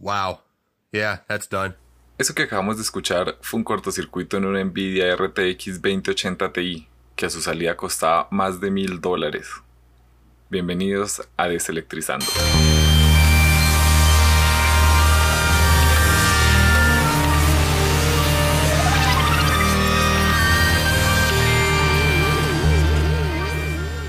Wow. Yeah, that's done. Eso que acabamos de escuchar fue un cortocircuito en una Nvidia RTX 2080 Ti, que a su salida costaba más de mil dólares. Bienvenidos a Deselectrizando.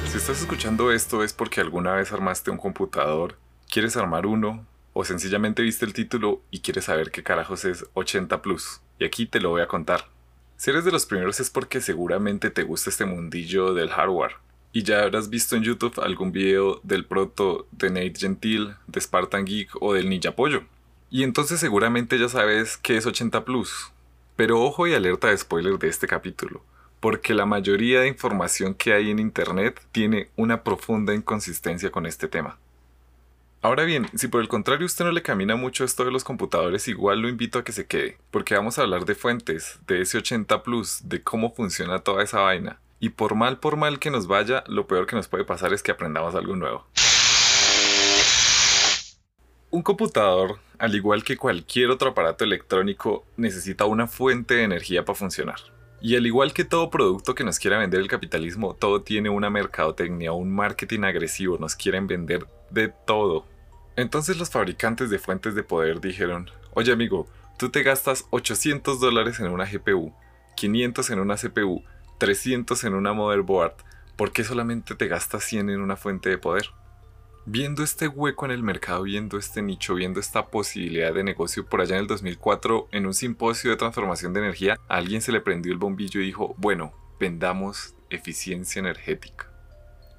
Si estás escuchando esto es porque alguna vez armaste un computador, quieres armar uno o sencillamente viste el título y quieres saber qué carajos es 80 Plus. Y aquí te lo voy a contar. Si eres de los primeros es porque seguramente te gusta este mundillo del hardware. Y ya habrás visto en YouTube algún video del proto de Nate Gentil, de Spartan Geek o del Ninja Pollo. Y entonces seguramente ya sabes qué es 80 Plus. Pero ojo y alerta de spoiler de este capítulo, porque la mayoría de información que hay en Internet tiene una profunda inconsistencia con este tema. Ahora bien, si por el contrario usted no le camina mucho esto de los computadores, igual lo invito a que se quede, porque vamos a hablar de fuentes, de ese 80 Plus, de cómo funciona toda esa vaina. Y por mal por mal que nos vaya, lo peor que nos puede pasar es que aprendamos algo nuevo. Un computador, al igual que cualquier otro aparato electrónico, necesita una fuente de energía para funcionar. Y al igual que todo producto que nos quiera vender el capitalismo, todo tiene una mercadotecnia, un marketing agresivo, nos quieren vender de todo. Entonces los fabricantes de fuentes de poder dijeron, oye amigo, tú te gastas 800 dólares en una GPU, 500 en una CPU, 300 en una motherboard, ¿por qué solamente te gastas 100 en una fuente de poder? Viendo este hueco en el mercado, viendo este nicho, viendo esta posibilidad de negocio por allá en el 2004, en un simposio de transformación de energía, alguien se le prendió el bombillo y dijo, bueno, vendamos eficiencia energética.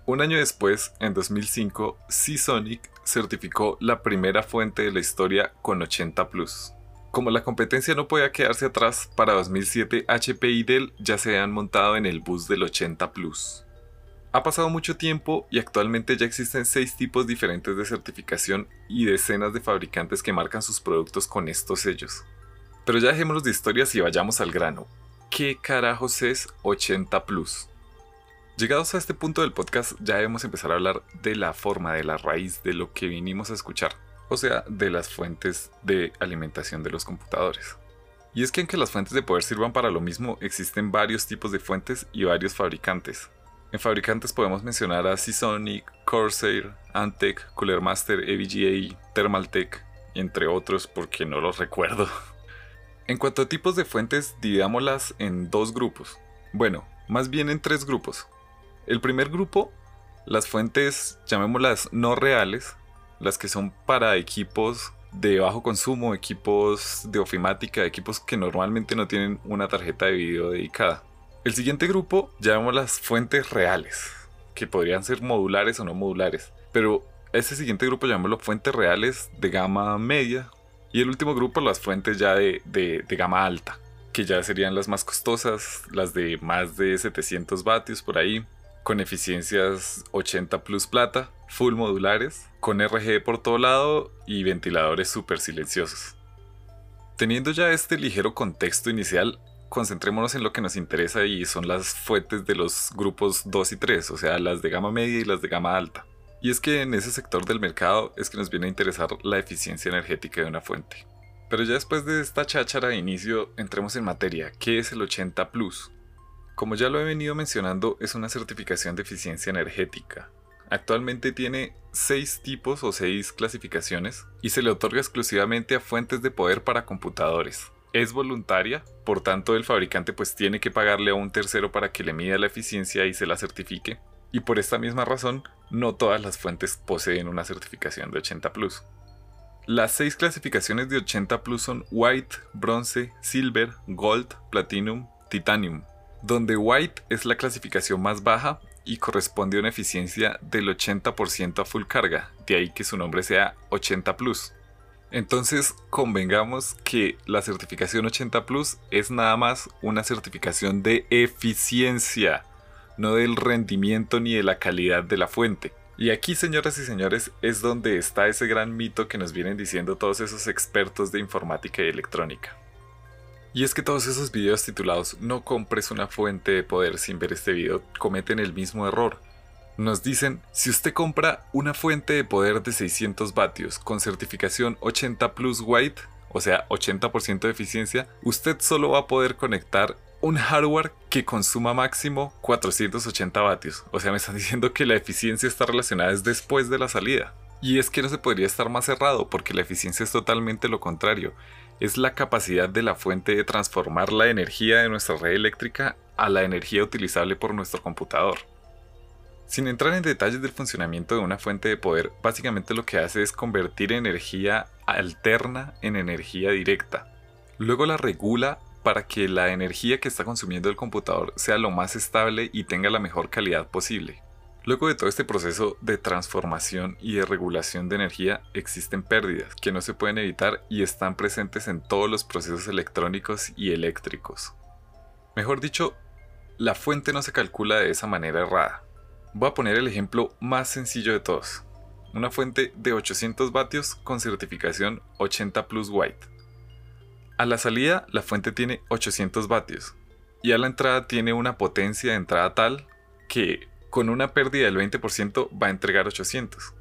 Un año después, en 2005, Seasonic certificó la primera fuente de la historia con 80 Plus. Como la competencia no podía quedarse atrás, para 2007 HP y Dell ya se han montado en el bus del 80 Plus. Ha pasado mucho tiempo y actualmente ya existen 6 tipos diferentes de certificación y decenas de fabricantes que marcan sus productos con estos sellos. Pero ya dejémonos de historias y vayamos al grano. ¿Qué carajos es 80 Plus? Llegados a este punto del podcast ya debemos empezar a hablar de la forma, de la raíz, de lo que vinimos a escuchar, o sea, de las fuentes de alimentación de los computadores. Y es que aunque las fuentes de poder sirvan para lo mismo, existen varios tipos de fuentes y varios fabricantes. En fabricantes podemos mencionar a Seasonic, Corsair, Antec, Cooler Master, EVGA, Thermaltake, entre otros porque no los recuerdo. En cuanto a tipos de fuentes, dividámoslas en dos grupos. Bueno, más bien en tres grupos. El primer grupo, las fuentes, llamémoslas no reales, las que son para equipos de bajo consumo, equipos de ofimática, equipos que normalmente no tienen una tarjeta de video dedicada. El siguiente grupo llamamos las fuentes reales, que podrían ser modulares o no modulares. Pero ese siguiente grupo llamémoslo fuentes reales de gama media. Y el último grupo las fuentes ya de, de, de gama alta, que ya serían las más costosas, las de más de 700 vatios por ahí, con eficiencias 80 plus plata, full modulares, con RG por todo lado y ventiladores súper silenciosos. Teniendo ya este ligero contexto inicial, concentrémonos en lo que nos interesa y son las fuentes de los grupos 2 y 3, o sea, las de gama media y las de gama alta. Y es que en ese sector del mercado es que nos viene a interesar la eficiencia energética de una fuente. Pero ya después de esta cháchara de inicio, entremos en materia. ¿Qué es el 80 Plus? Como ya lo he venido mencionando, es una certificación de eficiencia energética. Actualmente tiene 6 tipos o 6 clasificaciones y se le otorga exclusivamente a fuentes de poder para computadores es voluntaria, por tanto el fabricante pues tiene que pagarle a un tercero para que le mida la eficiencia y se la certifique. Y por esta misma razón, no todas las fuentes poseen una certificación de 80 Plus. Las seis clasificaciones de 80 Plus son White, Bronce, Silver, Gold, Platinum, Titanium, donde White es la clasificación más baja y corresponde a una eficiencia del 80% a full carga, de ahí que su nombre sea 80 Plus. Entonces, convengamos que la certificación 80 Plus es nada más una certificación de eficiencia, no del rendimiento ni de la calidad de la fuente. Y aquí, señoras y señores, es donde está ese gran mito que nos vienen diciendo todos esos expertos de informática y electrónica. Y es que todos esos videos titulados No compres una fuente de poder sin ver este video cometen el mismo error. Nos dicen, si usted compra una fuente de poder de 600 vatios con certificación 80 Plus White, o sea, 80% de eficiencia, usted solo va a poder conectar un hardware que consuma máximo 480 vatios. O sea, me están diciendo que la eficiencia está relacionada es después de la salida. Y es que no se podría estar más cerrado porque la eficiencia es totalmente lo contrario. Es la capacidad de la fuente de transformar la energía de nuestra red eléctrica a la energía utilizable por nuestro computador. Sin entrar en detalles del funcionamiento de una fuente de poder, básicamente lo que hace es convertir energía alterna en energía directa. Luego la regula para que la energía que está consumiendo el computador sea lo más estable y tenga la mejor calidad posible. Luego de todo este proceso de transformación y de regulación de energía existen pérdidas que no se pueden evitar y están presentes en todos los procesos electrónicos y eléctricos. Mejor dicho, la fuente no se calcula de esa manera errada. Voy a poner el ejemplo más sencillo de todos. Una fuente de 800 vatios con certificación 80 Plus White. A la salida, la fuente tiene 800 vatios y a la entrada tiene una potencia de entrada tal que con una pérdida del 20% va a entregar 800.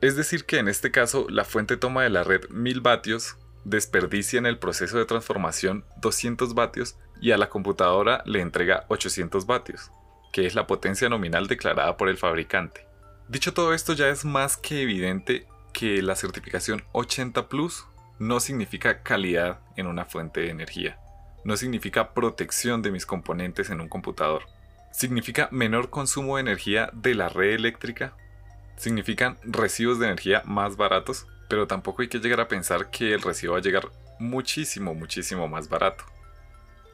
Es decir que en este caso la fuente toma de la red 1000 vatios, desperdicia en el proceso de transformación 200 vatios y a la computadora le entrega 800 vatios, que es la potencia nominal declarada por el fabricante. Dicho todo esto ya es más que evidente que la certificación 80 Plus no significa calidad en una fuente de energía. No significa protección de mis componentes en un computador. Significa menor consumo de energía de la red eléctrica. Significan recibos de energía más baratos, pero tampoco hay que llegar a pensar que el recibo va a llegar muchísimo, muchísimo más barato.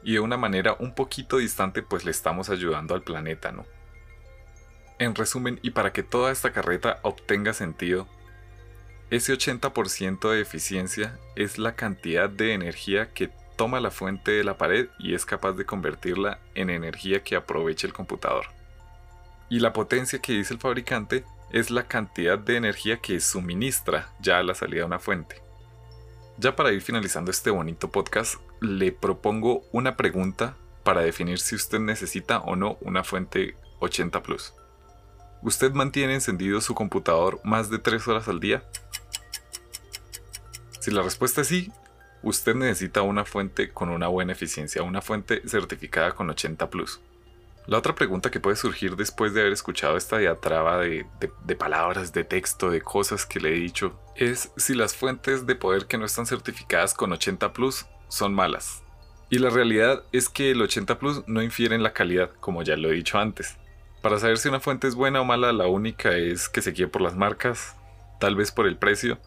Y de una manera un poquito distante pues le estamos ayudando al planeta, ¿no? En resumen, y para que toda esta carreta obtenga sentido, ese 80% de eficiencia es la cantidad de energía que toma la fuente de la pared y es capaz de convertirla en energía que aproveche el computador. Y la potencia que dice el fabricante es la cantidad de energía que suministra ya a la salida de una fuente. Ya para ir finalizando este bonito podcast, le propongo una pregunta para definir si usted necesita o no una fuente 80 Plus. ¿Usted mantiene encendido su computador más de 3 horas al día? Si la respuesta es sí, usted necesita una fuente con una buena eficiencia, una fuente certificada con 80 Plus. La otra pregunta que puede surgir después de haber escuchado esta diatraba de, palabras, de texto, de cosas que le he dicho, es si las fuentes de poder que no están certificadas con 80 Plus son malas. Y la realidad es que el 80 Plus no infiere en la calidad, como ya lo he dicho antes. Para saber si una fuente es buena o mala, la única es que se guíe por las marcas, tal vez por el precio,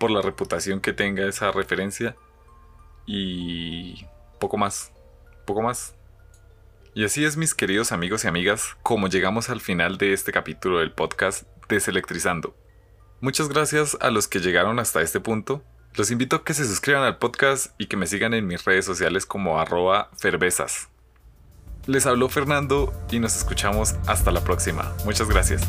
por la reputación que tenga esa referencia y poco más, poco más. Y así es mis queridos amigos y amigas, como llegamos al final de este capítulo del podcast Deselectrizando. Muchas gracias a los que llegaron hasta este punto. Los invito a que se suscriban al podcast y que me sigan en mis redes sociales como arroba cervezas. Les habló Fernando y nos escuchamos hasta la próxima. Muchas gracias.